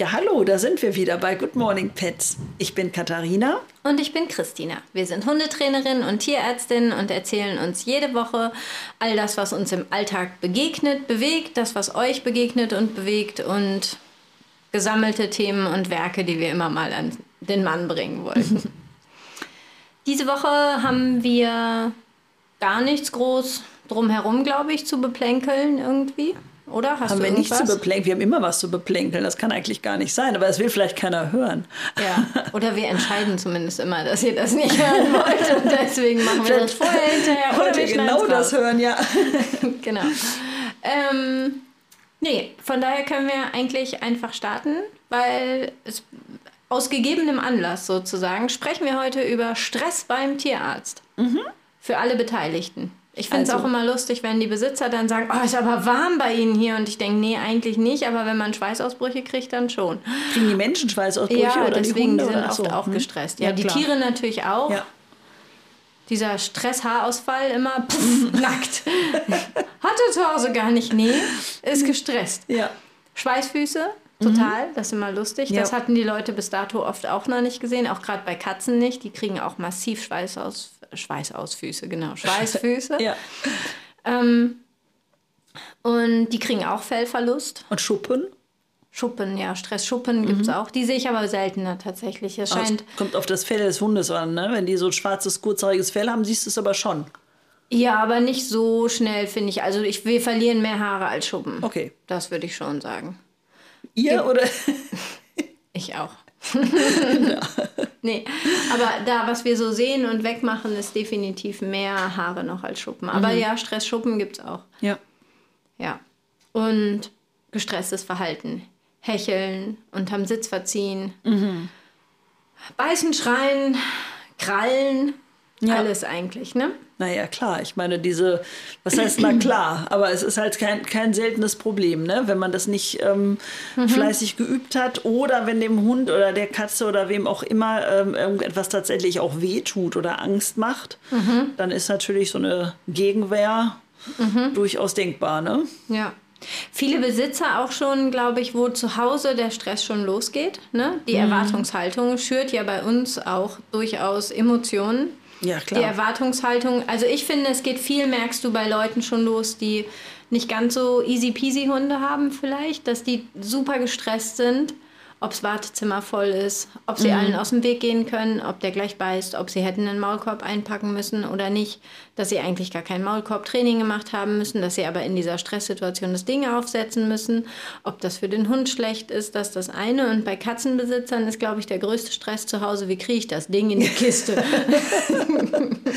Ja, hallo, da sind wir wieder bei Good Morning Pets. Ich bin Katharina. Und ich bin Christina. Wir sind Hundetrainerin und Tierärztin und erzählen uns jede Woche all das, was uns im Alltag begegnet, bewegt, das, was euch begegnet und bewegt und gesammelte Themen und Werke, die wir immer mal an den Mann bringen wollten. Diese Woche haben wir gar nichts groß drumherum, glaube ich, zu beplänkeln irgendwie. Oder? Hast haben wir nichts zu beplänkeln. Wir haben immer was zu beplänkeln. Das kann eigentlich gar nicht sein. Aber das will vielleicht keiner hören. Ja. Oder wir entscheiden zumindest immer, dass ihr das nicht hören wollt. Und deswegen machen wir das vorher, hinterher. Wollt ihr genau das hören, ja. genau. Ähm, nee, von daher können wir eigentlich einfach starten, weil es aus gegebenem Anlass sozusagen sprechen wir heute über Stress beim Tierarzt. Mhm. Für alle Beteiligten. Ich finde es also. auch immer lustig, wenn die Besitzer dann sagen, oh, ist aber warm bei Ihnen hier. Und ich denke, nee, eigentlich nicht. Aber wenn man Schweißausbrüche kriegt, dann schon. Kriegen die Menschen Schweißausbrüche ja, oder deswegen, die, Hunde die sind oft so? auch hm? gestresst. Ja, ja die klar. Tiere natürlich auch. Ja. Dieser Stresshaarausfall immer pff, nackt. Hatte zu Hause gar nicht. Nee, ist gestresst. Ja. Schweißfüße, total. Mhm. Das ist immer lustig. Ja. Das hatten die Leute bis dato oft auch noch nicht gesehen. Auch gerade bei Katzen nicht. Die kriegen auch massiv Schweißausfall. Schweißausfüße, genau, Schweißfüße. ja. Ähm, und die kriegen auch Fellverlust. Und Schuppen? Schuppen, ja, Stressschuppen mhm. gibt es auch. Die sehe ich aber seltener tatsächlich. Es scheint. Es kommt auf das Fell des Hundes an, ne? Wenn die so ein schwarzes, kurzhaariges Fell haben, siehst du es aber schon. Ja, aber nicht so schnell, finde ich. Also ich, wir verlieren mehr Haare als Schuppen. Okay. Das würde ich schon sagen. Ihr ich, oder? ich auch. Nee, aber da, was wir so sehen und wegmachen, ist definitiv mehr Haare noch als Schuppen. Aber mhm. ja, Stressschuppen gibt es auch. Ja. Ja. Und gestresstes Verhalten. Hecheln, unterm Sitz verziehen, mhm. beißen, schreien, krallen, ja. alles eigentlich, ne? Naja, klar. Ich meine, diese, was heißt na klar, aber es ist halt kein, kein seltenes Problem, ne? wenn man das nicht ähm, mhm. fleißig geübt hat oder wenn dem Hund oder der Katze oder wem auch immer ähm, irgendetwas tatsächlich auch wehtut oder Angst macht, mhm. dann ist natürlich so eine Gegenwehr mhm. durchaus denkbar. Ne? Ja. Viele Besitzer auch schon, glaube ich, wo zu Hause der Stress schon losgeht. Ne? Die mhm. Erwartungshaltung schürt ja bei uns auch durchaus Emotionen. Ja, klar. Die Erwartungshaltung. Also ich finde, es geht viel, merkst du bei Leuten schon los, die nicht ganz so easy peasy Hunde haben vielleicht, dass die super gestresst sind ob das Wartezimmer voll ist, ob sie mhm. allen aus dem Weg gehen können, ob der gleich beißt, ob sie hätten einen Maulkorb einpacken müssen oder nicht, dass sie eigentlich gar kein Maulkorbtraining gemacht haben müssen, dass sie aber in dieser Stresssituation das Ding aufsetzen müssen, ob das für den Hund schlecht ist, das ist das eine. Und bei Katzenbesitzern ist, glaube ich, der größte Stress zu Hause, wie kriege ich das Ding in die Kiste?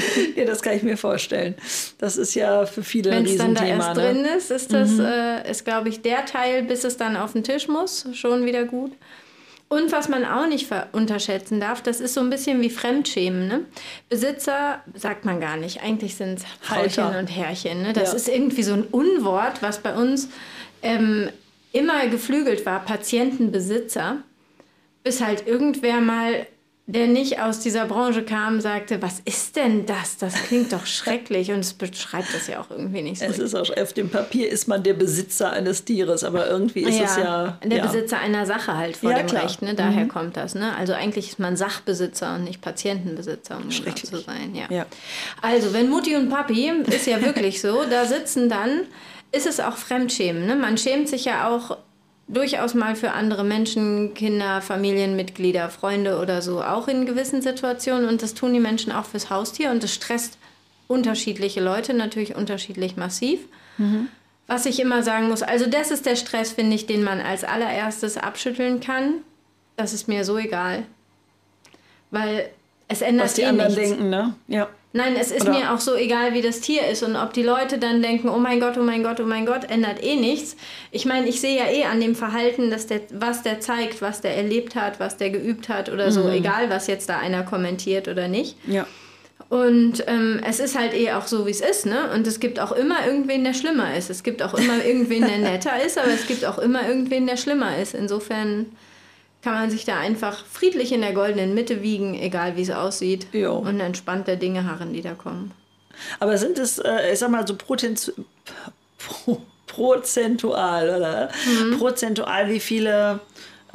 ja, das kann ich mir vorstellen. Das ist ja für viele Wenn es dann da erst ne? drin ist, ist das, mhm. äh, ist, glaube ich, der Teil, bis es dann auf den Tisch muss, schon wieder gut. Und was man auch nicht unterschätzen darf, das ist so ein bisschen wie Fremdschämen. Ne? Besitzer sagt man gar nicht. Eigentlich sind es Frauchen und Herrchen. Ne? Das ja. ist irgendwie so ein Unwort, was bei uns ähm, immer geflügelt war, Patientenbesitzer. Bis halt irgendwer mal der nicht aus dieser Branche kam, sagte, was ist denn das? Das klingt doch schrecklich und es beschreibt das ja auch irgendwie nicht so. Es ist auch, auf dem Papier ist man der Besitzer eines Tieres, aber irgendwie ist ja, es ja... Der ja. Besitzer einer Sache halt vor ja, dem klar. Recht, ne? daher mhm. kommt das. Ne? Also eigentlich ist man Sachbesitzer und nicht Patientenbesitzer, um genau zu sein. Ja. Also wenn Mutti und Papi, ist ja wirklich so, da sitzen dann, ist es auch Fremdschämen. Ne? Man schämt sich ja auch durchaus mal für andere Menschen, Kinder, Familienmitglieder, Freunde oder so, auch in gewissen Situationen. Und das tun die Menschen auch fürs Haustier und das stresst unterschiedliche Leute natürlich unterschiedlich massiv. Mhm. Was ich immer sagen muss, also das ist der Stress, finde ich, den man als allererstes abschütteln kann. Das ist mir so egal. Weil es ändert Was die eh anderen nichts. denken, ne? Ja. Nein, es ist Oder? mir auch so egal, wie das Tier ist. Und ob die Leute dann denken, oh mein Gott, oh mein Gott, oh mein Gott, ändert eh nichts. Ich meine, ich sehe ja eh an dem Verhalten, dass der, was der zeigt, was der erlebt hat, was der geübt hat oder so, mhm. egal was jetzt da einer kommentiert oder nicht. Ja. Und ähm, es ist halt eh auch so, wie es ist, ne? Und es gibt auch immer irgendwen, der schlimmer ist. Es gibt auch immer irgendwen, der netter ist, aber es gibt auch immer irgendwen, der schlimmer ist. Insofern kann man sich da einfach friedlich in der goldenen Mitte wiegen, egal wie es aussieht. Jo. Und entspannt der Dinge harren, die da kommen. Aber sind es, äh, ich sag mal, so Potenz Pro prozentual, oder? Mhm. Prozentual, wie viele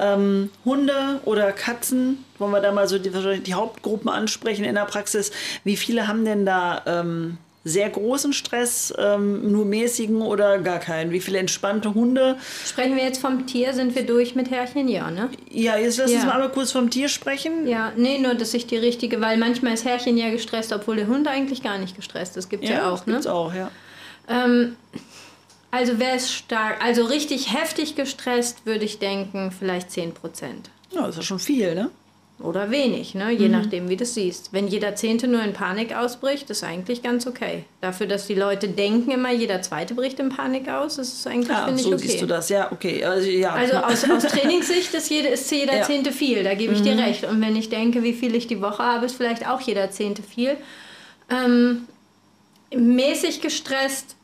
Ähm, Hunde oder Katzen, wollen wir da mal so die, die, Hauptgruppen ansprechen in der Praxis. Wie viele haben denn da ähm, sehr großen Stress, ähm, nur mäßigen oder gar keinen? Wie viele entspannte Hunde? Sprechen wir jetzt vom Tier, sind wir durch mit Herrchen? Ja, ne? Ja, jetzt lass ja. uns mal kurz vom Tier sprechen. Ja, nee, nur, dass ich die richtige, weil manchmal ist Herrchen ja gestresst, obwohl der Hund eigentlich gar nicht gestresst ist. Gibt ja, ja auch, das ne? Gibt's auch, ja. Ähm, also wer ist stark, also richtig heftig gestresst, würde ich denken, vielleicht 10 Prozent. Ja, das ist ja schon viel, ne? Oder wenig, ne? je mhm. nachdem, wie du es siehst. Wenn jeder Zehnte nur in Panik ausbricht, ist eigentlich ganz okay. Dafür, dass die Leute denken immer, jeder Zweite bricht in Panik aus, ist es eigentlich, ja, finde so ich, okay. siehst du das, ja, okay. Also, ja. also aus, aus Trainingssicht ist, jede, ist jeder ja. Zehnte viel, da gebe ich mhm. dir recht. Und wenn ich denke, wie viel ich die Woche habe, ist vielleicht auch jeder Zehnte viel. Ähm, mäßig gestresst,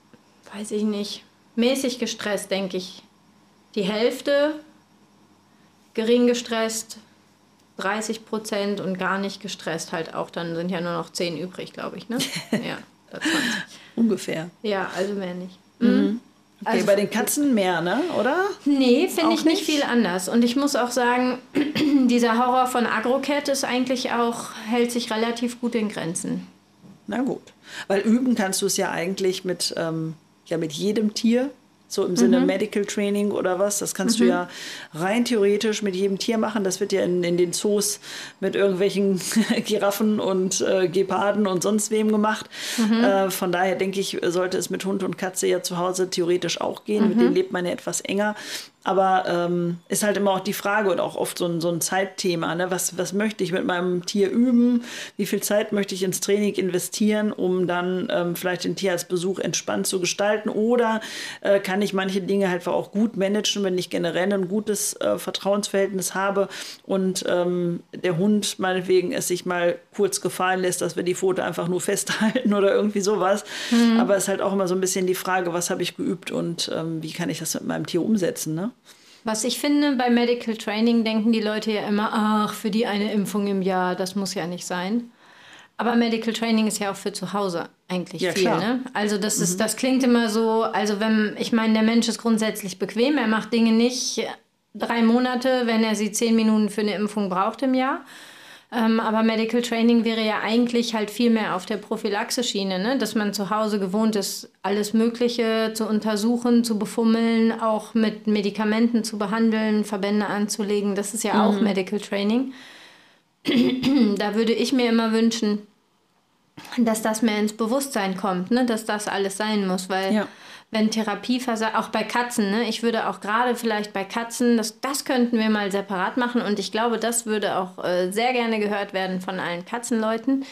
weiß ich nicht. Mäßig gestresst, denke ich, die Hälfte. Gering gestresst, 30 Prozent und gar nicht gestresst halt auch, dann sind ja nur noch 10 übrig, glaube ich, ne? Ja, 20. Ungefähr. Ja, also mehr nicht. Mhm. mhm. Okay, also, bei den Katzen mehr, ne? Oder? Nee, finde ich nicht viel anders. Und ich muss auch sagen, dieser Horror von Agrocat ist eigentlich auch, hält sich relativ gut in Grenzen. Na gut. Weil üben kannst du es ja eigentlich mit, ähm, ja, mit jedem Tier so im Sinne mhm. Medical Training oder was. Das kannst mhm. du ja rein theoretisch mit jedem Tier machen. Das wird ja in, in den Zoos mit irgendwelchen Giraffen und äh, Geparden und sonst wem gemacht. Mhm. Äh, von daher denke ich, sollte es mit Hund und Katze ja zu Hause theoretisch auch gehen. Mit denen mhm. lebt man ja etwas enger. Aber ähm, ist halt immer auch die Frage und auch oft so ein, so ein Zeitthema. Ne? Was, was möchte ich mit meinem Tier üben? Wie viel Zeit möchte ich ins Training investieren, um dann ähm, vielleicht den Tierarztbesuch entspannt zu gestalten? Oder äh, kann ich manche Dinge halt auch gut managen, wenn ich generell ein gutes äh, Vertrauensverhältnis habe und ähm, der Hund meinetwegen es sich mal kurz gefallen lässt, dass wir die Pfote einfach nur festhalten oder irgendwie sowas. Mhm. Aber es ist halt auch immer so ein bisschen die Frage, was habe ich geübt und ähm, wie kann ich das mit meinem Tier umsetzen? Ne? Was ich finde, bei Medical Training denken die Leute ja immer, ach, für die eine Impfung im Jahr, das muss ja nicht sein. Aber Medical Training ist ja auch für zu Hause eigentlich ja, viel. Ne? Also das ist, mhm. das klingt immer so, also wenn, ich meine, der Mensch ist grundsätzlich bequem, er macht Dinge nicht drei Monate, wenn er sie zehn Minuten für eine Impfung braucht im Jahr. Ähm, aber Medical Training wäre ja eigentlich halt viel mehr auf der Prophylaxe-Schiene, ne? dass man zu Hause gewohnt ist, alles Mögliche zu untersuchen, zu befummeln, auch mit Medikamenten zu behandeln, Verbände anzulegen. Das ist ja mhm. auch Medical Training. da würde ich mir immer wünschen, dass das mehr ins Bewusstsein kommt, ne? dass das alles sein muss, weil ja wenn Therapie versagt, auch bei Katzen, ne? ich würde auch gerade vielleicht bei Katzen, das, das könnten wir mal separat machen und ich glaube, das würde auch äh, sehr gerne gehört werden von allen Katzenleuten.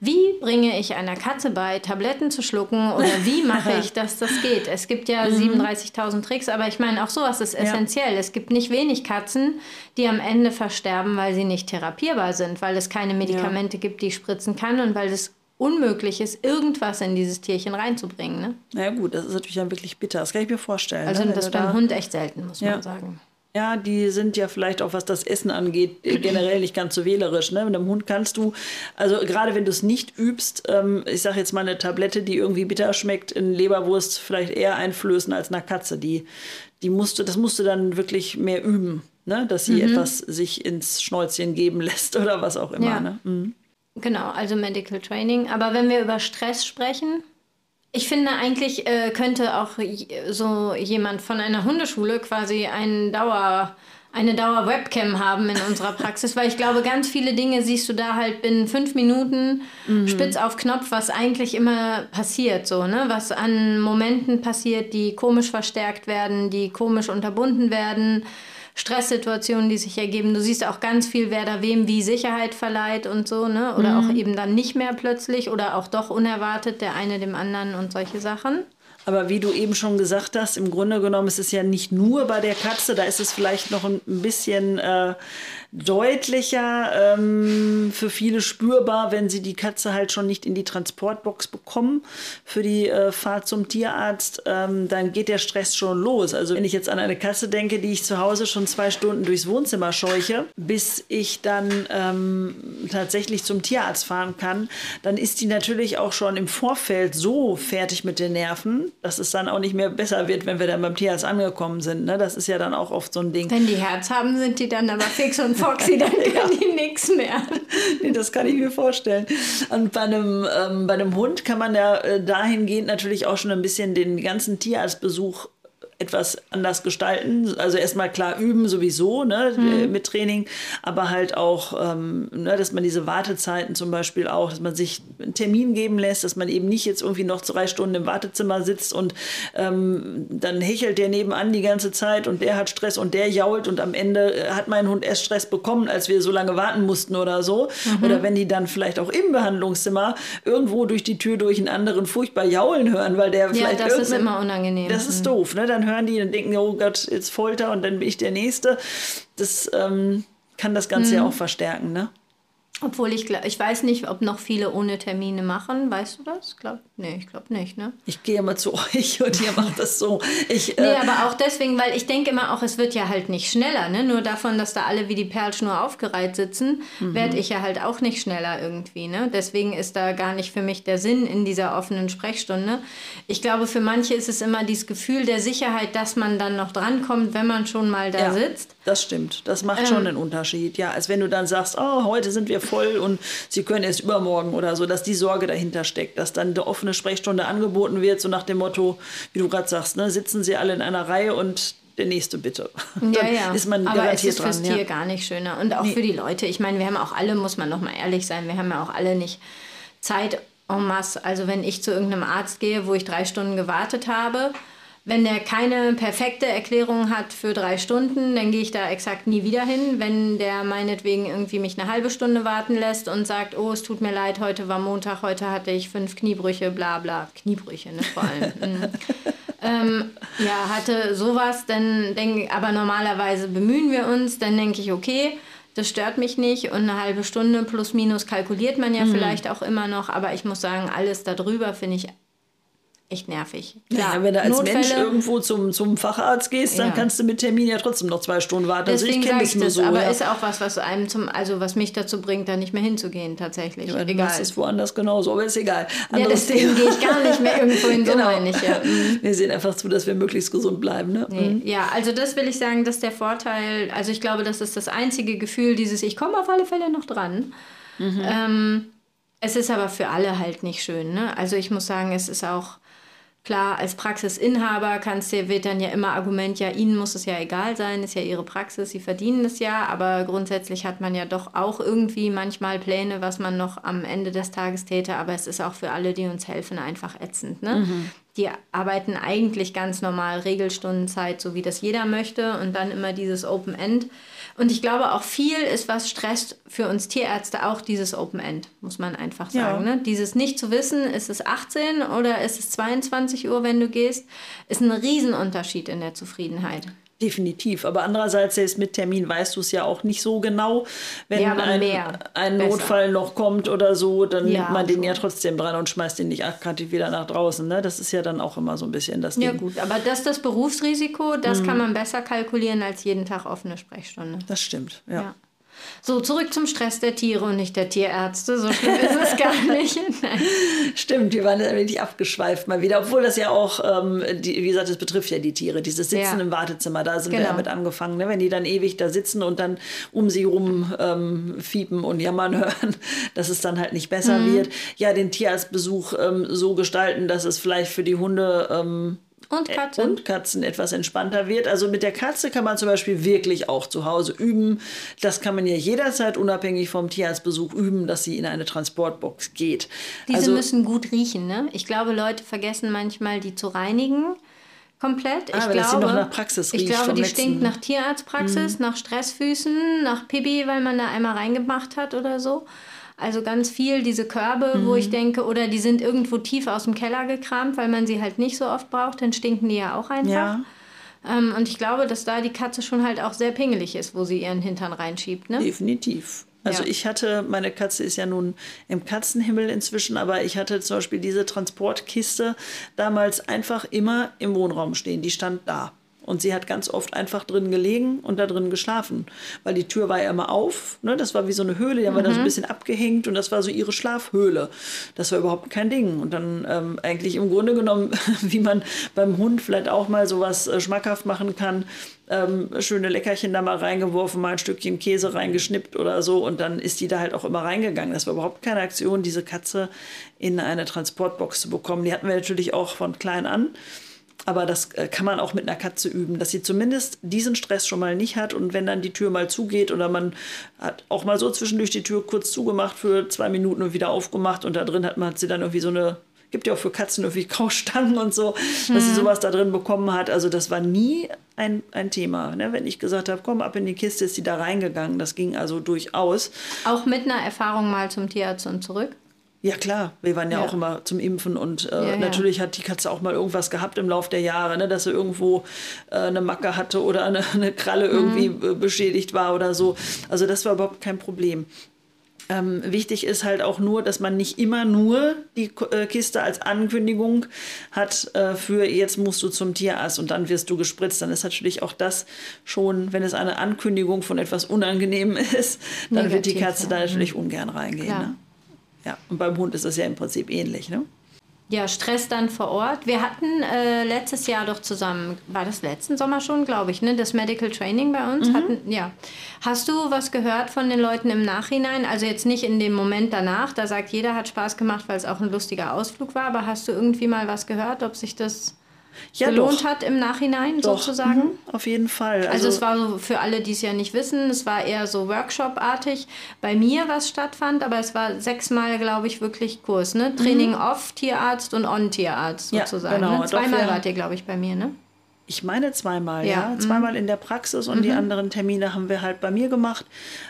Wie bringe ich einer Katze bei, Tabletten zu schlucken oder wie mache ich, dass das geht? Es gibt ja mhm. 37.000 Tricks, aber ich meine, auch sowas ist essentiell. Ja. Es gibt nicht wenig Katzen, die am Ende versterben, weil sie nicht therapierbar sind, weil es keine Medikamente ja. gibt, die ich spritzen kann und weil es unmöglich ist, irgendwas in dieses Tierchen reinzubringen. Ne? Na ja, gut, das ist natürlich dann wirklich bitter. Das kann ich mir vorstellen. Also ne? das beim da... Hund echt selten, muss ja. man sagen. Ja, die sind ja vielleicht auch, was das Essen angeht, generell nicht ganz so wählerisch. Ne? Mit einem Hund kannst du, also gerade wenn du es nicht übst, ähm, ich sage jetzt mal eine Tablette, die irgendwie bitter schmeckt, in Leberwurst vielleicht eher einflößen als einer Katze. Die, die musste, das musst du dann wirklich mehr üben, ne? dass sie mhm. etwas sich ins Schnäuzchen geben lässt oder was auch immer. Ja. Ne? Mhm. Genau, also Medical Training. Aber wenn wir über Stress sprechen, ich finde eigentlich äh, könnte auch so jemand von einer Hundeschule quasi einen Dauer, eine Dauer-Webcam haben in unserer Praxis, weil ich glaube, ganz viele Dinge siehst du da halt binnen fünf Minuten mhm. spitz auf Knopf, was eigentlich immer passiert, so, ne? Was an Momenten passiert, die komisch verstärkt werden, die komisch unterbunden werden Stresssituationen, die sich ergeben. Du siehst auch ganz viel, wer da wem wie Sicherheit verleiht und so, ne? Oder mhm. auch eben dann nicht mehr plötzlich oder auch doch unerwartet der eine dem anderen und solche Sachen. Aber wie du eben schon gesagt hast, im Grunde genommen ist es ja nicht nur bei der Katze, da ist es vielleicht noch ein bisschen äh, deutlicher ähm, für viele spürbar, wenn sie die Katze halt schon nicht in die Transportbox bekommen für die äh, Fahrt zum Tierarzt, ähm, dann geht der Stress schon los. Also wenn ich jetzt an eine Katze denke, die ich zu Hause schon zwei Stunden durchs Wohnzimmer scheuche, bis ich dann ähm, tatsächlich zum Tierarzt fahren kann, dann ist die natürlich auch schon im Vorfeld so fertig mit den Nerven, dass es dann auch nicht mehr besser wird, wenn wir dann beim Tierarzt angekommen sind. Ne? Das ist ja dann auch oft so ein Ding. Wenn die Herz haben, sind die dann aber fix und foxy, dann können ja. die nichts mehr. nee, das kann ich mir vorstellen. Und bei einem, ähm, bei einem Hund kann man ja äh, dahingehend natürlich auch schon ein bisschen den ganzen Tierarztbesuch etwas anders gestalten. Also erstmal klar üben sowieso ne, mhm. mit Training, aber halt auch, ähm, ne, dass man diese Wartezeiten zum Beispiel auch, dass man sich einen Termin geben lässt, dass man eben nicht jetzt irgendwie noch drei Stunden im Wartezimmer sitzt und ähm, dann hechelt der nebenan die ganze Zeit und der hat Stress und der jault und am Ende hat mein Hund erst Stress bekommen, als wir so lange warten mussten oder so. Mhm. Oder wenn die dann vielleicht auch im Behandlungszimmer irgendwo durch die Tür durch einen anderen furchtbar jaulen hören, weil der ja, vielleicht. Ja, das ist immer unangenehm. Das ist mhm. doof, ne? Dann hören die und denken, oh Gott, jetzt Folter und dann bin ich der Nächste. Das ähm, kann das Ganze mhm. ja auch verstärken, ne? Obwohl ich ich weiß nicht, ob noch viele ohne Termine machen. Weißt du das? Glaub, nee, ich glaube nicht, ne? Ich gehe immer zu euch und ihr macht das so. Ich, äh nee, aber auch deswegen, weil ich denke immer auch, es wird ja halt nicht schneller, ne? Nur davon, dass da alle wie die Perlschnur aufgereiht sitzen, mhm. werde ich ja halt auch nicht schneller irgendwie, ne? Deswegen ist da gar nicht für mich der Sinn in dieser offenen Sprechstunde. Ich glaube, für manche ist es immer dieses Gefühl der Sicherheit, dass man dann noch drankommt, wenn man schon mal da ja, sitzt. Das stimmt. Das macht ähm, schon einen Unterschied. Ja, als wenn du dann sagst, oh, heute sind wir voll und sie können erst übermorgen oder so, dass die Sorge dahinter steckt, dass dann eine offene Sprechstunde angeboten wird, so nach dem Motto, wie du gerade sagst, ne, sitzen sie alle in einer Reihe und der nächste bitte. Ja, ja. Ist man Aber es ist fürs dran, Tier ja. gar nicht schöner. Und auch nee. für die Leute. Ich meine, wir haben auch alle, muss man noch mal ehrlich sein, wir haben ja auch alle nicht Zeit en masse. Also wenn ich zu irgendeinem Arzt gehe, wo ich drei Stunden gewartet habe, wenn der keine perfekte Erklärung hat für drei Stunden, dann gehe ich da exakt nie wieder hin. Wenn der meinetwegen irgendwie mich eine halbe Stunde warten lässt und sagt, oh, es tut mir leid, heute war Montag, heute hatte ich fünf Kniebrüche, bla bla. Kniebrüche, ne, vor allem. Mhm. ähm, ja, hatte sowas, dann denke aber normalerweise bemühen wir uns, dann denke ich, okay, das stört mich nicht und eine halbe Stunde plus minus kalkuliert man ja mhm. vielleicht auch immer noch, aber ich muss sagen, alles darüber finde ich echt nervig. Klar, ja, wenn du als Notfälle, Mensch irgendwo zum, zum Facharzt gehst, dann ja. kannst du mit Termin ja trotzdem noch zwei Stunden warten. Deswegen also ich kenne das nur so. Aber ja. ist auch was, was einem zum, also was mich dazu bringt, da nicht mehr hinzugehen tatsächlich. Ja, egal. Das ist woanders genauso, aber ist egal. Anderes ja, deswegen gehe ich gar nicht mehr irgendwo hin, so genau. meine ich ja. Mhm. Wir sehen einfach zu, dass wir möglichst gesund bleiben. Ne? Nee. Mhm. Ja, also das will ich sagen, dass der Vorteil, also ich glaube, das ist das einzige Gefühl, dieses ich komme auf alle Fälle noch dran. Mhm. Ähm, es ist aber für alle halt nicht schön. Ne? Also ich muss sagen, es ist auch Klar, als Praxisinhaber kannst du, wird dann ja immer Argument, ja, Ihnen muss es ja egal sein, ist ja Ihre Praxis, Sie verdienen es ja, aber grundsätzlich hat man ja doch auch irgendwie manchmal Pläne, was man noch am Ende des Tages täte, aber es ist auch für alle, die uns helfen, einfach ätzend. Ne? Mhm die arbeiten eigentlich ganz normal Regelstundenzeit, so wie das jeder möchte und dann immer dieses Open End. Und ich glaube auch viel ist, was stresst für uns Tierärzte auch dieses Open End, muss man einfach sagen. Ja. Ne? Dieses nicht zu wissen, ist es 18 oder ist es 22 Uhr, wenn du gehst, ist ein Riesenunterschied in der Zufriedenheit. Definitiv. Aber andererseits, selbst mit Termin weißt du es ja auch nicht so genau. Wenn ja, ein, ein Notfall noch kommt oder so, dann ja, nimmt man den ja trotzdem dran und schmeißt den nicht aktiv wieder nach draußen. Ne? Das ist ja dann auch immer so ein bisschen das Ding. Ja gut, aber das ist das Berufsrisiko, das mhm. kann man besser kalkulieren als jeden Tag offene Sprechstunde. Das stimmt, ja. ja. So, zurück zum Stress der Tiere und nicht der Tierärzte. So schlimm ist es gar nicht. Nein. Stimmt, wir waren ein wenig abgeschweift mal wieder. Obwohl das ja auch, ähm, die, wie gesagt, das betrifft ja die Tiere. Dieses Sitzen ja. im Wartezimmer, da sind genau. wir ja mit angefangen. Ne? Wenn die dann ewig da sitzen und dann um sie rum ähm, fiepen und jammern hören, dass es dann halt nicht besser mhm. wird. Ja, den Tierarztbesuch ähm, so gestalten, dass es vielleicht für die Hunde ähm, und Katzen. Und Katzen etwas entspannter wird. Also mit der Katze kann man zum Beispiel wirklich auch zu Hause üben. Das kann man ja jederzeit unabhängig vom Tierarztbesuch üben, dass sie in eine Transportbox geht. Diese also, müssen gut riechen, ne? Ich glaube, Leute vergessen manchmal, die zu reinigen. Komplett. Ah, ich glaube, Praxis riecht. Ich glaube, die letzten... stinkt nach Tierarztpraxis, mhm. nach Stressfüßen, nach Pipi, weil man da einmal reingemacht hat oder so. Also ganz viel diese Körbe, mhm. wo ich denke, oder die sind irgendwo tief aus dem Keller gekramt, weil man sie halt nicht so oft braucht, dann stinken die ja auch einfach. Ja. Ähm, und ich glaube, dass da die Katze schon halt auch sehr pingelig ist, wo sie ihren Hintern reinschiebt. Ne? Definitiv. Also ja. ich hatte, meine Katze ist ja nun im Katzenhimmel inzwischen, aber ich hatte zum Beispiel diese Transportkiste damals einfach immer im Wohnraum stehen. Die stand da. Und sie hat ganz oft einfach drin gelegen und da drin geschlafen. Weil die Tür war ja immer auf. Ne? Das war wie so eine Höhle, die haben wir da so ein bisschen abgehängt und das war so ihre Schlafhöhle. Das war überhaupt kein Ding. Und dann ähm, eigentlich im Grunde genommen, wie man beim Hund vielleicht auch mal sowas äh, schmackhaft machen kann, ähm, schöne Leckerchen da mal reingeworfen, mal ein Stückchen Käse reingeschnippt oder so und dann ist die da halt auch immer reingegangen. Das war überhaupt keine Aktion, diese Katze in eine Transportbox zu bekommen. Die hatten wir natürlich auch von klein an. Aber das äh, kann man auch mit einer Katze üben, dass sie zumindest diesen Stress schon mal nicht hat. Und wenn dann die Tür mal zugeht oder man hat auch mal so zwischendurch die Tür kurz zugemacht für zwei Minuten und wieder aufgemacht und da drin hat man hat sie dann irgendwie so eine gibt ja auch für Katzen irgendwie Kaustangen und so, dass sie hm. sowas da drin bekommen hat. Also das war nie ein, ein Thema. Ne? Wenn ich gesagt habe, komm ab in die Kiste, ist sie da reingegangen. Das ging also durchaus. Auch mit einer Erfahrung mal zum Tierarzt und zurück? Ja, klar. Wir waren ja, ja, auch immer zum Impfen und äh, ja, natürlich hat die Katze auch mal irgendwas gehabt im Laufe der Jahre, ne, dass sie irgendwo äh, eine Macke hatte oder eine, eine Kralle irgendwie mhm. beschädigt war oder so. Also das war überhaupt kein Problem. Ähm, wichtig ist halt auch nur, dass man nicht immer nur die äh, Kiste als Ankündigung hat äh, für jetzt musst du zum Tierarzt und dann wirst du gespritzt. Dann ist natürlich auch das schon, wenn es eine Ankündigung von etwas Unangenehm ist, dann Negativ, wird die Katze da natürlich mhm. ungern reingehen. Ne? Ja, und beim Hund ist das ja im Prinzip ähnlich, ne? Ja, Stress dann vor Ort. Wir hatten äh, letztes Jahr doch zusammen, war das letzten Sommer schon, glaube ich, ne? das Medical Training bei uns. Mhm. Hatten, ja. Hast du was gehört von den Leuten im Nachhinein? Also jetzt nicht in dem Moment danach, da sagt jeder hat Spaß gemacht, weil es auch ein lustiger Ausflug war, aber hast du irgendwie mal was gehört, ob sich das ja, gelohnt doch. hat im Nachhinein doch. sozusagen? Mhm, auf jeden Fall. Also, also, es war so für alle, die es ja nicht wissen, es war eher so Workshop-artig bei mir, was stattfand, aber es war sechsmal, glaube ich, wirklich Kurs. Ne? Training mhm. off Tierarzt und on Tierarzt sozusagen. Ja, genau. Ne? Zweimal wart ihr, glaube ich, bei mir, ne? Ich meine zweimal, ja. ja. Zweimal mhm. in der Praxis und mhm. die anderen Termine haben wir halt bei mir gemacht,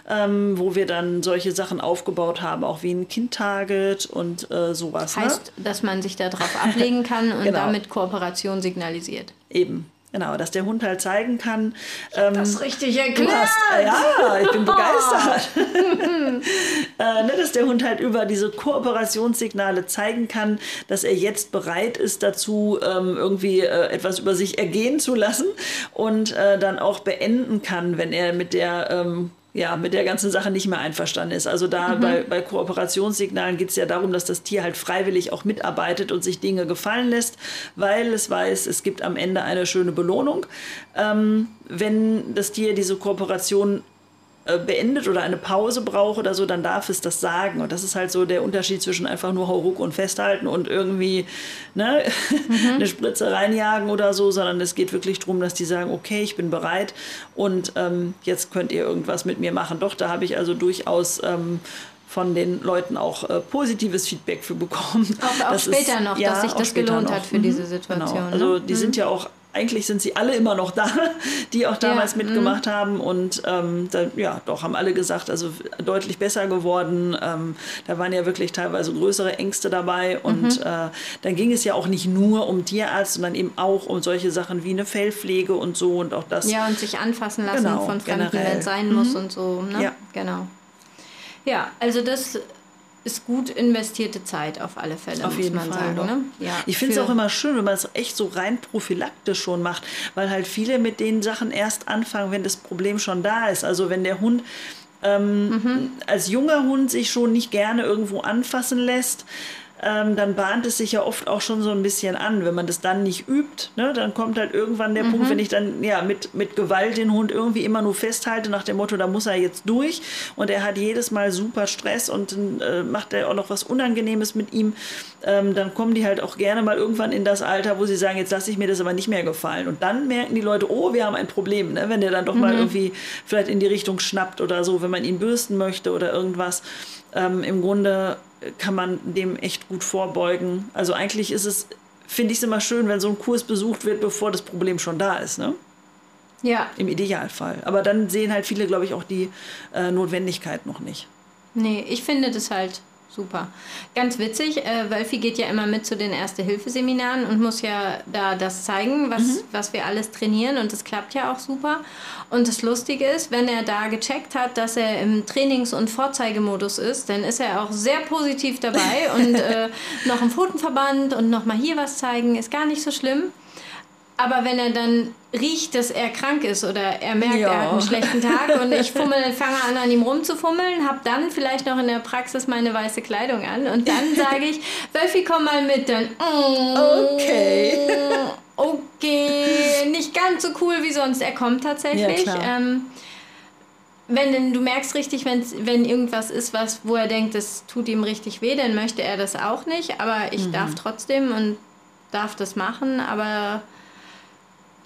ähm, wo wir dann solche Sachen aufgebaut haben, auch wie ein Kind-Target und äh, sowas. Ne? Heißt, ne? dass man sich darauf ablegen kann und genau. damit Kooperation signalisiert. Eben, Genau, dass der Hund halt zeigen kann. Ähm, das richtig erklärt. Hast, äh, ja, ich bin begeistert. äh, ne, dass der Hund halt über diese Kooperationssignale zeigen kann, dass er jetzt bereit ist dazu, ähm, irgendwie äh, etwas über sich ergehen zu lassen und äh, dann auch beenden kann, wenn er mit der ähm, ja, mit der ganzen Sache nicht mehr einverstanden ist. Also da mhm. bei, bei Kooperationssignalen geht es ja darum, dass das Tier halt freiwillig auch mitarbeitet und sich Dinge gefallen lässt, weil es weiß, es gibt am Ende eine schöne Belohnung. Ähm, wenn das Tier diese Kooperation beendet oder eine Pause braucht oder so, dann darf es das sagen. Und das ist halt so der Unterschied zwischen einfach nur Hauruck und festhalten und irgendwie ne, mhm. eine Spritze reinjagen oder so, sondern es geht wirklich darum, dass die sagen, okay, ich bin bereit und ähm, jetzt könnt ihr irgendwas mit mir machen. Doch, da habe ich also durchaus ähm, von den Leuten auch äh, positives Feedback für bekommen. Auch, auch später ist, noch, ja, dass sich das gelohnt noch. hat für mhm. diese Situation. Genau. Also die mhm. sind ja auch eigentlich sind sie alle immer noch da, die auch damals ja, mitgemacht mh. haben. Und ähm, da, ja, doch, haben alle gesagt, also deutlich besser geworden. Ähm, da waren ja wirklich teilweise größere Ängste dabei. Und mhm. äh, dann ging es ja auch nicht nur um Tierarzt, sondern eben auch um solche Sachen wie eine Fellpflege und so und auch das. Ja, und sich anfassen lassen genau, von Fremden, wenn es sein muss mhm. und so. Ne? Ja. Genau. Ja, also das ist gut investierte Zeit auf alle Fälle, auf jeden Fall, sagen. Ne? Ja, ich finde es auch immer schön, wenn man es echt so rein prophylaktisch schon macht, weil halt viele mit den Sachen erst anfangen, wenn das Problem schon da ist. Also wenn der Hund ähm, mhm. als junger Hund sich schon nicht gerne irgendwo anfassen lässt, ähm, dann bahnt es sich ja oft auch schon so ein bisschen an. Wenn man das dann nicht übt, ne, dann kommt halt irgendwann der mhm. Punkt, wenn ich dann ja mit, mit Gewalt den Hund irgendwie immer nur festhalte, nach dem Motto, da muss er jetzt durch und er hat jedes Mal super Stress und äh, macht er auch noch was Unangenehmes mit ihm, ähm, dann kommen die halt auch gerne mal irgendwann in das Alter, wo sie sagen, jetzt lasse ich mir das aber nicht mehr gefallen. Und dann merken die Leute, oh, wir haben ein Problem, ne? wenn der dann doch mhm. mal irgendwie vielleicht in die Richtung schnappt oder so, wenn man ihn bürsten möchte oder irgendwas. Ähm, Im Grunde kann man dem echt gut vorbeugen. Also eigentlich ist es, finde ich es immer schön, wenn so ein Kurs besucht wird, bevor das Problem schon da ist. Ne? Ja. Im Idealfall. Aber dann sehen halt viele, glaube ich, auch die äh, Notwendigkeit noch nicht. Nee, ich finde das halt Super. Ganz witzig, äh, Wölfi geht ja immer mit zu den Erste-Hilfe-Seminaren und muss ja da das zeigen, was, mhm. was wir alles trainieren und das klappt ja auch super. Und das Lustige ist, wenn er da gecheckt hat, dass er im Trainings- und Vorzeigemodus ist, dann ist er auch sehr positiv dabei und äh, noch im Pfotenverband und noch mal hier was zeigen, ist gar nicht so schlimm. Aber wenn er dann riecht, dass er krank ist oder er merkt, ja. er hat einen schlechten Tag und ich fummel, fange an, an ihm rumzufummeln, habe dann vielleicht noch in der Praxis meine weiße Kleidung an und dann sage ich, Wölfi, komm mal mit. Dann, mm, okay. Okay, nicht ganz so cool wie sonst. Er kommt tatsächlich. Ja, ähm, wenn denn, du merkst richtig, wenn, wenn irgendwas ist, was, wo er denkt, das tut ihm richtig weh, dann möchte er das auch nicht. Aber ich mhm. darf trotzdem und darf das machen. Aber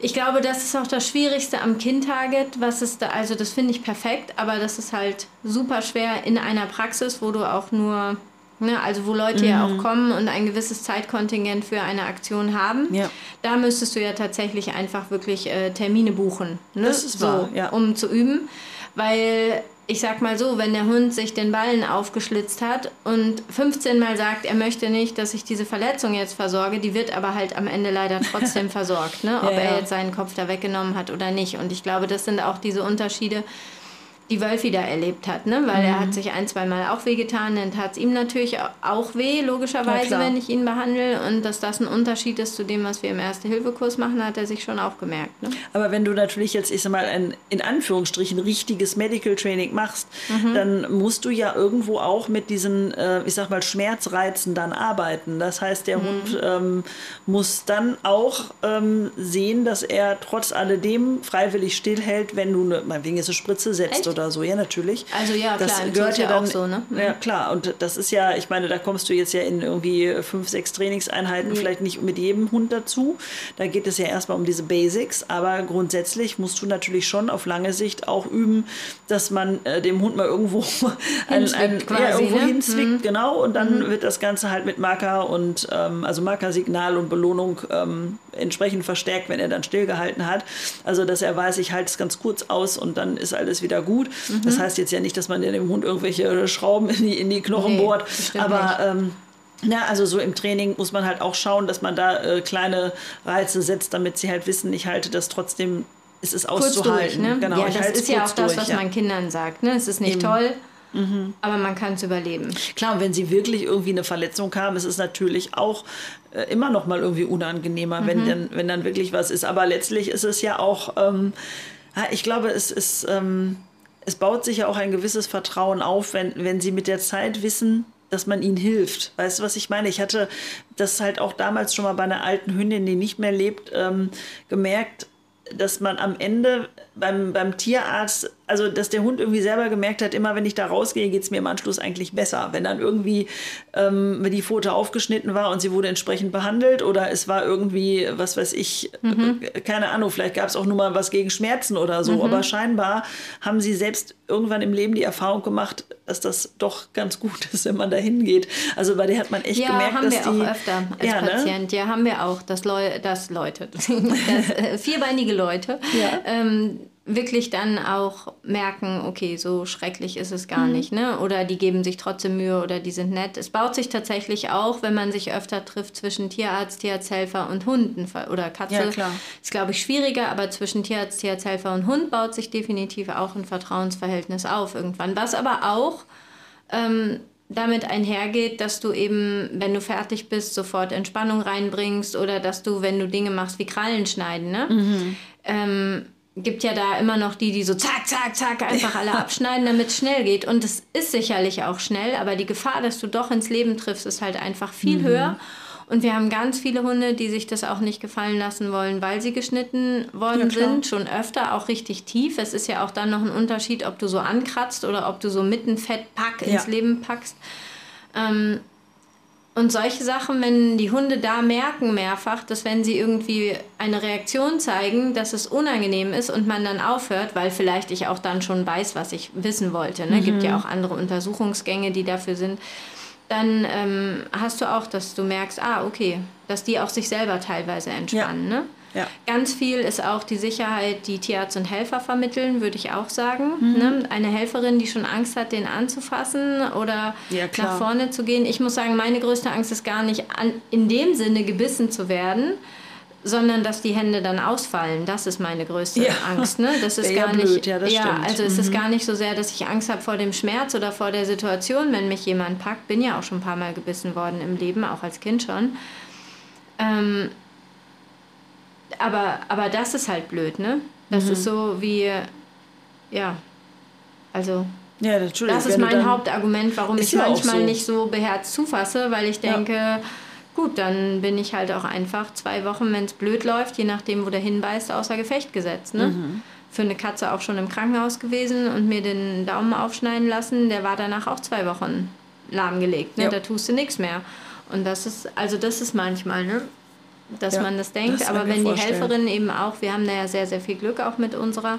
ich glaube, das ist auch das Schwierigste am Kind-Target, was ist da, also das finde ich perfekt, aber das ist halt super schwer in einer Praxis, wo du auch nur, ne, also wo Leute mhm. ja auch kommen und ein gewisses Zeitkontingent für eine Aktion haben. Ja. Da müsstest du ja tatsächlich einfach wirklich äh, Termine buchen, ne? das ist wahr, so, ja. um zu üben, weil ich sag mal so, wenn der Hund sich den Ballen aufgeschlitzt hat und 15 Mal sagt, er möchte nicht, dass ich diese Verletzung jetzt versorge, die wird aber halt am Ende leider trotzdem versorgt, ne? ob ja, ja. er jetzt seinen Kopf da weggenommen hat oder nicht. Und ich glaube, das sind auch diese Unterschiede, die Wölfi da erlebt hat, ne? weil mhm. er hat sich ein, zwei Mal auch wehgetan, dann tat es ihm natürlich auch weh, logischerweise, wenn ich ihn behandle. Und dass das ein Unterschied ist zu dem, was wir im Erste-Hilfe-Kurs machen, hat er sich schon auch gemerkt. Ne? Aber wenn du natürlich jetzt, ich sag mal, ein in Anführungsstrichen richtiges Medical Training machst, mhm. dann musst du ja irgendwo auch mit diesen, äh, ich sag mal, Schmerzreizen dann arbeiten. Das heißt, der mhm. Hund ähm, muss dann auch ähm, sehen, dass er trotz alledem freiwillig stillhält, wenn du eine, meinetwegen ist eine Spritze setzt Echt? oder oder so, ja natürlich. Also ja, das klar, gehört ja dann, auch so, ne? Ja, klar. Und das ist ja, ich meine, da kommst du jetzt ja in irgendwie fünf, sechs Trainingseinheiten, nee. vielleicht nicht mit jedem Hund dazu. Da geht es ja erstmal um diese Basics, aber grundsätzlich musst du natürlich schon auf lange Sicht auch üben, dass man äh, dem Hund mal irgendwo ein, ein, quasi, ja, irgendwo ne? hinzwickt, mhm. genau. Und dann mhm. wird das Ganze halt mit Marker und ähm, also Markersignal und Belohnung ähm, entsprechend verstärkt, wenn er dann stillgehalten hat. Also dass er weiß, ich halte es ganz kurz aus und dann ist alles wieder gut. Mhm. Das heißt jetzt ja nicht, dass man dem Hund irgendwelche Schrauben in die, in die Knochen nee, bohrt, aber ähm, ja, also so im Training muss man halt auch schauen, dass man da äh, kleine Reize setzt, damit sie halt wissen, ich halte das trotzdem, es ist auszuhalten. Durch, ne? Genau, ja, das ist ja auch das, was ja. man Kindern sagt. Ne? Es ist nicht Eben. toll, Mhm. Aber man kann es überleben. Klar, und wenn sie wirklich irgendwie eine Verletzung haben, ist es natürlich auch äh, immer noch mal irgendwie unangenehmer, mhm. wenn, dann, wenn dann wirklich was ist. Aber letztlich ist es ja auch, ähm, ich glaube, es ist, ähm, es baut sich ja auch ein gewisses Vertrauen auf, wenn, wenn sie mit der Zeit wissen, dass man ihnen hilft. Weißt du, was ich meine? Ich hatte das halt auch damals schon mal bei einer alten Hündin, die nicht mehr lebt, ähm, gemerkt, dass man am Ende beim, beim Tierarzt also dass der Hund irgendwie selber gemerkt hat, immer wenn ich da rausgehe, geht es mir im Anschluss eigentlich besser. Wenn dann irgendwie ähm, die Pfote aufgeschnitten war und sie wurde entsprechend behandelt oder es war irgendwie, was weiß ich, mhm. Äh, keine Ahnung, vielleicht gab es auch nur mal was gegen Schmerzen oder so, mhm. aber scheinbar haben sie selbst irgendwann im Leben die Erfahrung gemacht, dass das doch ganz gut ist, wenn man da hingeht. Also bei der hat man echt ja, gemerkt, haben dass wir die, auch öfter als ja, ne? Patient. Ne? Ja, haben wir auch, dass, Leu dass Leute, das, äh, vierbeinige Leute, ja. ähm, wirklich dann auch merken, okay, so schrecklich ist es gar mhm. nicht, ne? Oder die geben sich trotzdem Mühe oder die sind nett. Es baut sich tatsächlich auch, wenn man sich öfter trifft zwischen Tierarzt, Tierarzthelfer und Hunden oder Katze. Ja, klar. Ist glaube ich schwieriger, aber zwischen Tierarzt, Tierarzthelfer und Hund baut sich definitiv auch ein Vertrauensverhältnis auf irgendwann. Was aber auch ähm, damit einhergeht, dass du eben, wenn du fertig bist, sofort Entspannung reinbringst oder dass du, wenn du Dinge machst wie Krallen schneiden, ne? Mhm. Ähm, gibt ja da immer noch die, die so zack, zack, zack einfach alle abschneiden, damit es schnell geht. Und es ist sicherlich auch schnell, aber die Gefahr, dass du doch ins Leben triffst, ist halt einfach viel mhm. höher. Und wir haben ganz viele Hunde, die sich das auch nicht gefallen lassen wollen, weil sie geschnitten worden ja, sind, schon öfter, auch richtig tief. Es ist ja auch dann noch ein Unterschied, ob du so ankratzt oder ob du so mitten Fettpack ins ja. Leben packst. Ähm, und solche Sachen, wenn die Hunde da merken mehrfach, dass wenn sie irgendwie eine Reaktion zeigen, dass es unangenehm ist und man dann aufhört, weil vielleicht ich auch dann schon weiß, was ich wissen wollte. Ne? Mhm. Gibt ja auch andere Untersuchungsgänge, die dafür sind. Dann ähm, hast du auch, dass du merkst, ah, okay, dass die auch sich selber teilweise entspannen. Ja. Ne? Ja. Ganz viel ist auch die Sicherheit, die Tierarzt und Helfer vermitteln, würde ich auch sagen. Mhm. Ne? Eine Helferin, die schon Angst hat, den anzufassen oder ja, nach vorne zu gehen. Ich muss sagen, meine größte Angst ist gar nicht an, in dem Sinne gebissen zu werden, sondern dass die Hände dann ausfallen. Das ist meine größte ja. Angst. Ne? Das ist gar blöd. nicht. Ja, das ja also es ist mhm. gar nicht so sehr, dass ich Angst habe vor dem Schmerz oder vor der Situation, wenn mich jemand packt. Bin ja auch schon ein paar Mal gebissen worden im Leben, auch als Kind schon. Ähm, aber, aber das ist halt blöd, ne? Das Mhm. ist so wie, ja, also Ja, natürlich. das ist mein Hauptargument, warum ich ja manchmal so. nicht so beherzt zufasse, weil ich denke, gut, dann bin ich halt auch einfach zwei Wochen, wenn es blöd läuft, je nachdem, wo der hinbeißt, außer Gefecht gesetzt. Ne? Mhm. Für eine Katze auch schon im Krankenhaus gewesen und mir den Daumen aufschneiden lassen, der war danach auch zwei Wochen lahmgelegt. Ne? Ja. Da tust du nichts mehr. Und das ist, also das ist manchmal, ne? Dass Ja, man das denkt. das aber wenn die vorstellen. Helferin eben auch, wir haben da ja sehr, sehr viel Glück auch mit unserer,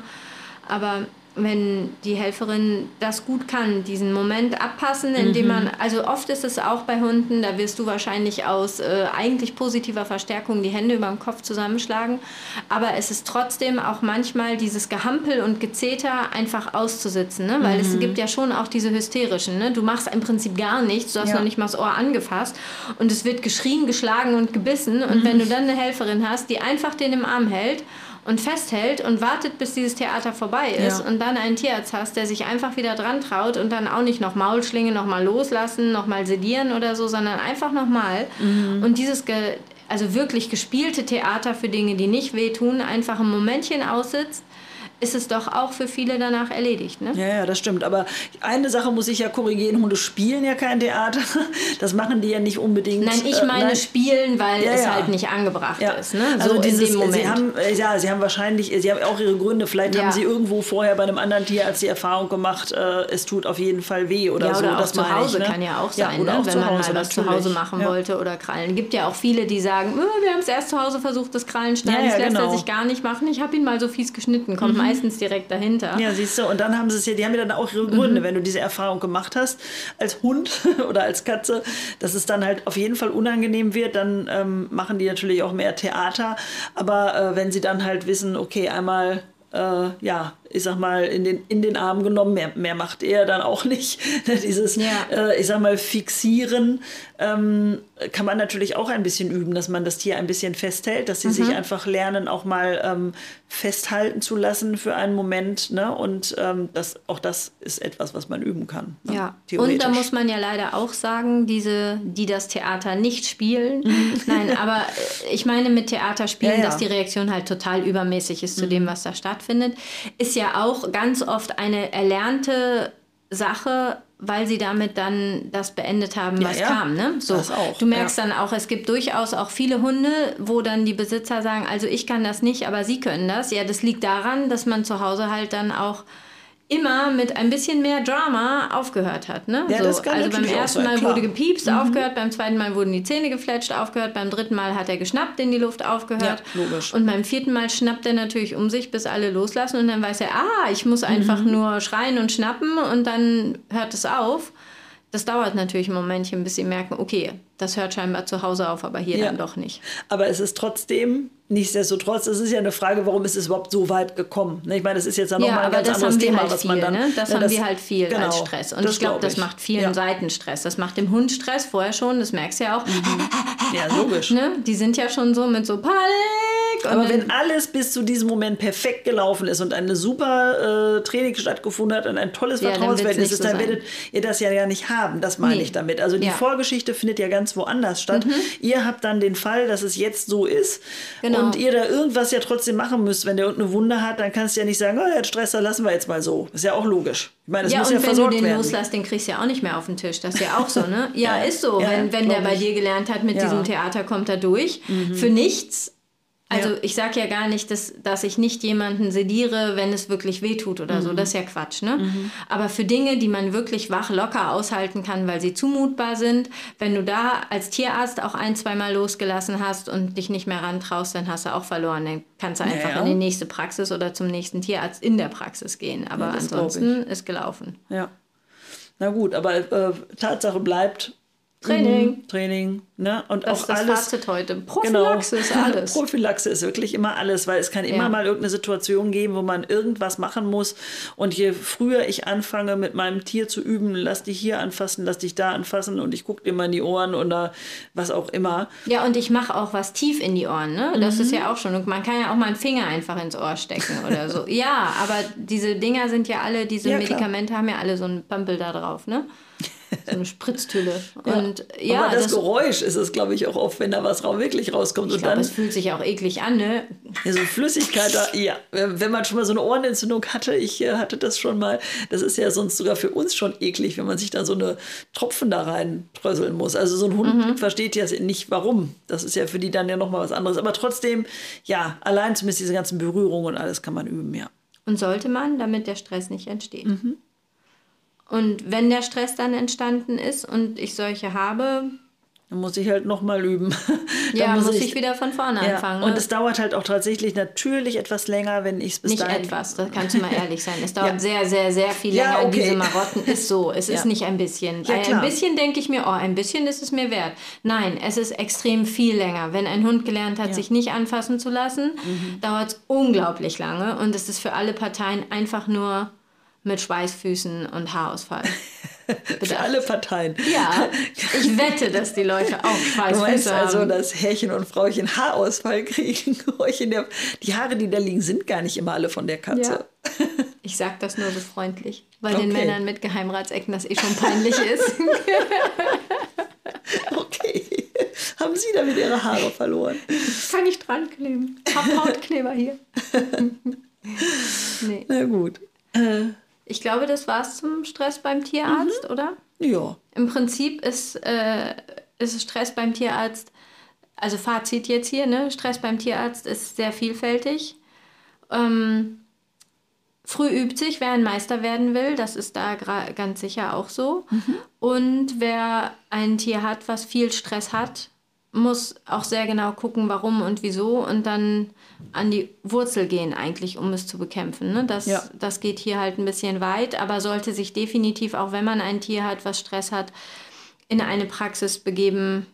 aber wenn die Helferin das gut kann, diesen Moment abpassen, indem Mhm. man, also oft ist es auch bei Hunden, da wirst du wahrscheinlich aus äh, eigentlich positiver Verstärkung die Hände über dem Kopf zusammenschlagen, aber es ist trotzdem auch manchmal dieses Gehampel und Gezeter einfach auszusitzen, ne? weil Mhm. es gibt ja schon auch diese hysterischen, ne? du machst im Prinzip gar nichts, du hast Ja. noch nicht mal das Ohr angefasst und es wird geschrien, geschlagen und gebissen und wenn du dann eine Helferin hast, die einfach den im Arm hält und festhält und wartet, bis dieses Theater vorbei ist Ja. und dann einen Tierarzt hast, der sich einfach wieder dran traut und dann auch nicht noch Maulschlinge, noch mal loslassen, noch mal sedieren oder so, sondern einfach noch mal Mhm. und dieses also wirklich gespielte Theater für Dinge, die nicht wehtun, einfach ein Momentchen aussitzt, ist es doch auch für viele danach erledigt, ne? Ja, ja, das stimmt. Aber eine Sache muss ich ja korrigieren. Hunde spielen ja kein Theater. Das machen die ja nicht unbedingt. Nein, ich äh, meine nein. spielen, weil Ja, es ja. halt nicht angebracht Ja. ist, ne? So also dieses, in dem Moment. Sie haben, äh, ja, sie haben wahrscheinlich, sie haben auch ihre Gründe. Vielleicht haben sie irgendwo vorher bei einem anderen Tierarzt die Erfahrung gemacht, äh, es tut auf jeden Fall weh oder ja, so. oder auch das zu Hause ich, ne? kann ja auch sein, ne? auch wenn man Hause, mal was zu. Hause machen wollte oder Krallen. Gibt ja auch viele, die sagen, "Äh, wir haben es erst zu Hause versucht, das Krallenschneiden, Ja, das lässt er genau. Mhm. sich gar nicht machen. Ich habe ihn mal so fies geschnitten, kommt meistens direkt dahinter. Ja, siehst du, und dann haben sie es ja, die haben ja dann auch ihre Mhm. Gründe, wenn du diese Erfahrung gemacht hast als Hund oder als Katze, dass es dann halt auf jeden Fall unangenehm wird, dann ähm, machen die natürlich auch mehr Theater. Aber äh, wenn sie dann halt wissen, okay, einmal äh, ja, ich sag mal, in den, in den Arm genommen. Mehr, mehr macht er dann auch nicht. Dieses, Ja. äh, ich sag mal, Fixieren ähm, kann man natürlich auch ein bisschen üben, dass man das Tier ein bisschen festhält, dass sie Mhm. sich einfach lernen, auch mal ähm, festhalten zu lassen für einen Moment. Ne? Und ähm, das, auch das ist etwas, was man üben kann. Ne? Ja, und da muss man ja leider auch sagen, diese, die das Theater nicht spielen, nein, aber äh, ich meine mit Theater spielen, Ja, ja. dass die Reaktion halt total übermäßig ist zu dem, was da stattfindet, ist ja auch ganz oft eine erlernte Sache, weil sie damit dann das beendet haben, Ja, was ja. kam. Ne? So, Das auch, du merkst ja. dann auch, es gibt durchaus auch viele Hunde, wo dann die Besitzer sagen, also ich kann das nicht, aber sie können das. Ja, das liegt daran, dass man zu Hause halt dann auch immer mit ein bisschen mehr Drama aufgehört hat. Ne? Ja, so, das kann also beim ersten sein, Mal. Mhm. wurde gepiepst, aufgehört, beim zweiten Mal wurden die Zähne gefletscht, aufgehört, beim dritten Mal hat er geschnappt, in die Luft aufgehört. Ja, logisch. Und beim vierten Mal schnappt er natürlich um sich, bis alle loslassen und dann weiß er, ah, ich muss einfach Mhm. nur schreien und schnappen und dann hört es auf. Das dauert natürlich ein Momentchen, bis sie merken, okay, das hört scheinbar zu Hause auf, aber hier Ja. dann doch nicht. Aber es ist trotzdem, nichtsdestotrotz, es ist ja eine Frage, warum ist es überhaupt so weit gekommen? Ne, Ich meine, das ist jetzt ja Ja, nochmal ein aber ganz das anderes haben wir Thema, halt was viel, man dann. ne? Das ne, haben wir halt viel als genau, Stress. Und ich glaube, glaub das macht vielen ja. Seiten Stress. Das macht dem Hund Stress vorher schon, das merkst du ja auch. Ja, logisch. Ne? Die sind ja schon so mit so Panik. und Aber wenn alles bis zu diesem Moment perfekt gelaufen ist und eine super äh, Training stattgefunden hat und ein tolles Ja, Vertrauensverhältnis ist, dann so werdet ihr das ja gar nicht haben. Das meine Nee. ich damit. Also die Ja. Mhm. Vorgeschichte findet ja ganz woanders statt. Ihr habt dann den Fall, dass es jetzt so ist Genau. und ihr da irgendwas ja trotzdem machen müsst. Wenn der irgendeine Wunde hat, dann kannst du ja nicht sagen, oh, er hat Stress, dann lassen wir jetzt mal so. Ist ja auch logisch. Ich meine, das ja, muss und ja wenn du versorgt den werden. loslässt, den kriegst du ja auch nicht mehr auf den Tisch. Das ist ja auch so, ne? Ja, Ja. ist so. Ja, wenn wenn der bei ich. dir gelernt hat, mit. Mhm. diesem Theater kommt er durch. Für nichts. Also Ja. ich sage ja gar nicht, dass, dass ich nicht jemanden sediere, wenn es wirklich wehtut oder Mhm. so. Das ist ja Quatsch, ne? Aber für Dinge, die man wirklich wach locker aushalten kann, weil sie zumutbar sind, wenn du da als Tierarzt auch ein, zweimal losgelassen hast und dich nicht mehr rantraust, dann hast du auch verloren. Dann kannst du einfach Ja. in die nächste Praxis oder zum nächsten Tierarzt in der Praxis gehen. Aber Ja, ansonsten ist gelaufen. Ja. Na gut, aber äh, Tatsache bleibt. Training. Mhm, Training, ne? Und Das auch ist das alles. Fazit heute. Prophylaxe ist alles. Prophylaxe ist wirklich immer alles, weil es kann immer Ja. mal irgendeine Situation geben, wo man irgendwas machen muss. Und je früher ich anfange, mit meinem Tier zu üben, lass dich hier anfassen, lass dich da anfassen und ich gucke dir mal in die Ohren oder was auch immer. Ja, und ich mache auch was tief in die Ohren, ne? Das Mhm. ist ja auch schon. Und man kann ja auch mal einen Finger einfach ins Ohr stecken oder so. Ja, aber diese Dinger sind ja alle, diese Ja, klar. Medikamente haben ja alle so einen Pampel da drauf, ne? So eine Spritztülle. Und ja, Aber das, Geräusch ist es, glaube ich, auch oft, wenn da was wirklich rauskommt. ich und glaube, dann es fühlt sich auch eklig an, ne? Ja, so Flüssigkeit, da, ja, wenn man schon mal so eine Ohrenentzündung hatte, ich äh, hatte das schon mal, das ist ja sonst sogar für uns schon eklig, wenn man sich da so eine Tropfen da reinprösseln muss. Also so ein Hund Mhm. versteht ja nicht warum. Das ist ja für die dann ja nochmal was anderes. Aber trotzdem, ja, allein zumindest diese ganzen Berührungen und alles kann man üben, ja. Und sollte man, damit der Stress nicht entsteht. Mhm. Und wenn der Stress dann entstanden ist und ich solche habe, Dann muss ich halt nochmal üben. Dann ja, muss ich, wieder von vorne ja. anfangen. Und ne? es dauert halt auch tatsächlich natürlich etwas länger, wenn ich es bis Nicht dahin... etwas, da kannst du mal ehrlich sein. Es dauert Ja. sehr, sehr, sehr viel Ja, länger. okay. Diese Marotten ist so. Es Ja. ist nicht ein bisschen. Ja, ein bisschen denke ich mir, oh, ein bisschen ist es mir wert. Nein, es ist extrem viel länger. Wenn ein Hund gelernt hat, Ja. Mhm. sich nicht anfassen zu lassen, dauert es unglaublich lange. Und es ist für alle Parteien einfach nur mit Schweißfüßen und Haarausfall. Für alle Parteien. Ja, ich wette, dass die Leute auch Du meinst Schweißfüße also, haben. dass Herrchen und Frauchen Haarausfall kriegen? Euch in der, die Haare, die da liegen, sind gar nicht immer alle von der Katze. Ich sag das nur so freundlich, weil den Okay. Männern mit Geheimratsecken das eh schon peinlich ist. Okay. Haben Sie damit Ihre Haare verloren? Kann ich dran kleben. Hab Hautkleber hier. nee. Na gut. Äh, Ich glaube, das war's zum Stress beim Tierarzt, oder? ja. Im Prinzip ist, äh, ist Stress beim Tierarzt, also Fazit jetzt hier, ne? Stress beim Tierarzt ist sehr vielfältig. Ähm, früh übt sich, wer ein Meister werden will, das ist da ganz sicher auch so. Und wer ein Tier hat, was viel Stress hat, muss auch sehr genau gucken, warum und wieso und dann an die Wurzel gehen eigentlich, um es zu bekämpfen. Ne? Das, Ja. das geht hier halt ein bisschen weit, aber sollte sich definitiv, auch wenn man ein Tier hat, was Stress hat, in eine Praxis begeben,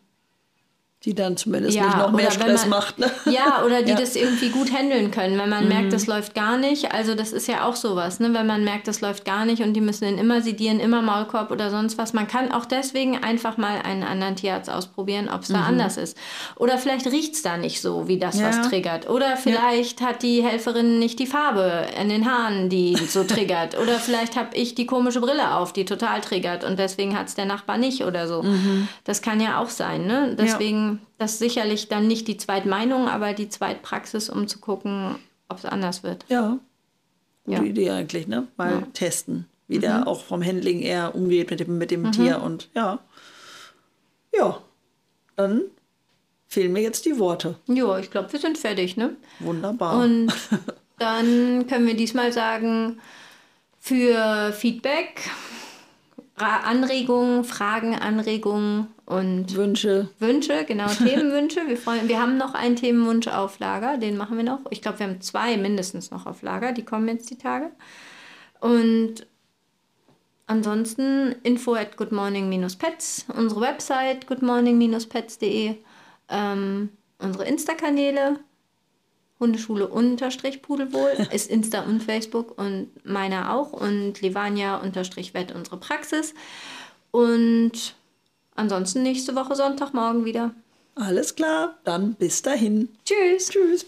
Die dann zumindest Ja, nicht noch mehr Stress man- macht. Ne? ja, oder die Ja. Mhm. das irgendwie gut handeln können, wenn man merkt, das läuft gar nicht. Also das ist ja auch sowas, ne? wenn man merkt, das läuft gar nicht und die müssen ihn immer sedieren, immer Maulkorb oder sonst was. Man kann auch deswegen einfach mal einen anderen Tierarzt ausprobieren, ob es da anders ist. Oder vielleicht riecht es da nicht so, wie das Mhm. Ja. was triggert. Oder vielleicht hat die Helferin nicht die Farbe in den Haaren, die so triggert. Oder vielleicht habe ich die komische Brille auf, die total triggert und deswegen hat es der Nachbar nicht oder so. Mhm. Das kann ja auch sein. Ne? Deswegen das ist sicherlich dann nicht die Zweitmeinung, aber die Zweitpraxis, um zu gucken, ob es anders wird. Ja. Gute Ja. Idee eigentlich, ne? Mal Ja. testen, wie der auch vom Handling eher umgeht mit dem, mit dem Tier und ja. Ja. Dann fehlen mir jetzt die Worte. Ja, ich glaube, wir sind fertig, ne? Wunderbar. Und dann können wir diesmal sagen, für Feedback, Anregungen, Fragen, Anregungen und Wünsche. Wünsche, genau, Themenwünsche. Wir, freuen, wir haben noch einen Themenwunsch auf Lager, den machen wir noch. Ich glaube, wir haben zwei mindestens noch auf Lager, die kommen jetzt die Tage. Und ansonsten info at goodmorning-pets, unsere Website goodmorning-pets.de, ähm, unsere Insta-Kanäle, Hundeschule unterstrich Pudelwohl ist Insta und Facebook und meiner auch und Livania unterstrich Wett unsere Praxis. Und ansonsten nächste Woche Sonntagmorgen wieder. Alles klar, dann bis dahin. Tschüss. Tschüss.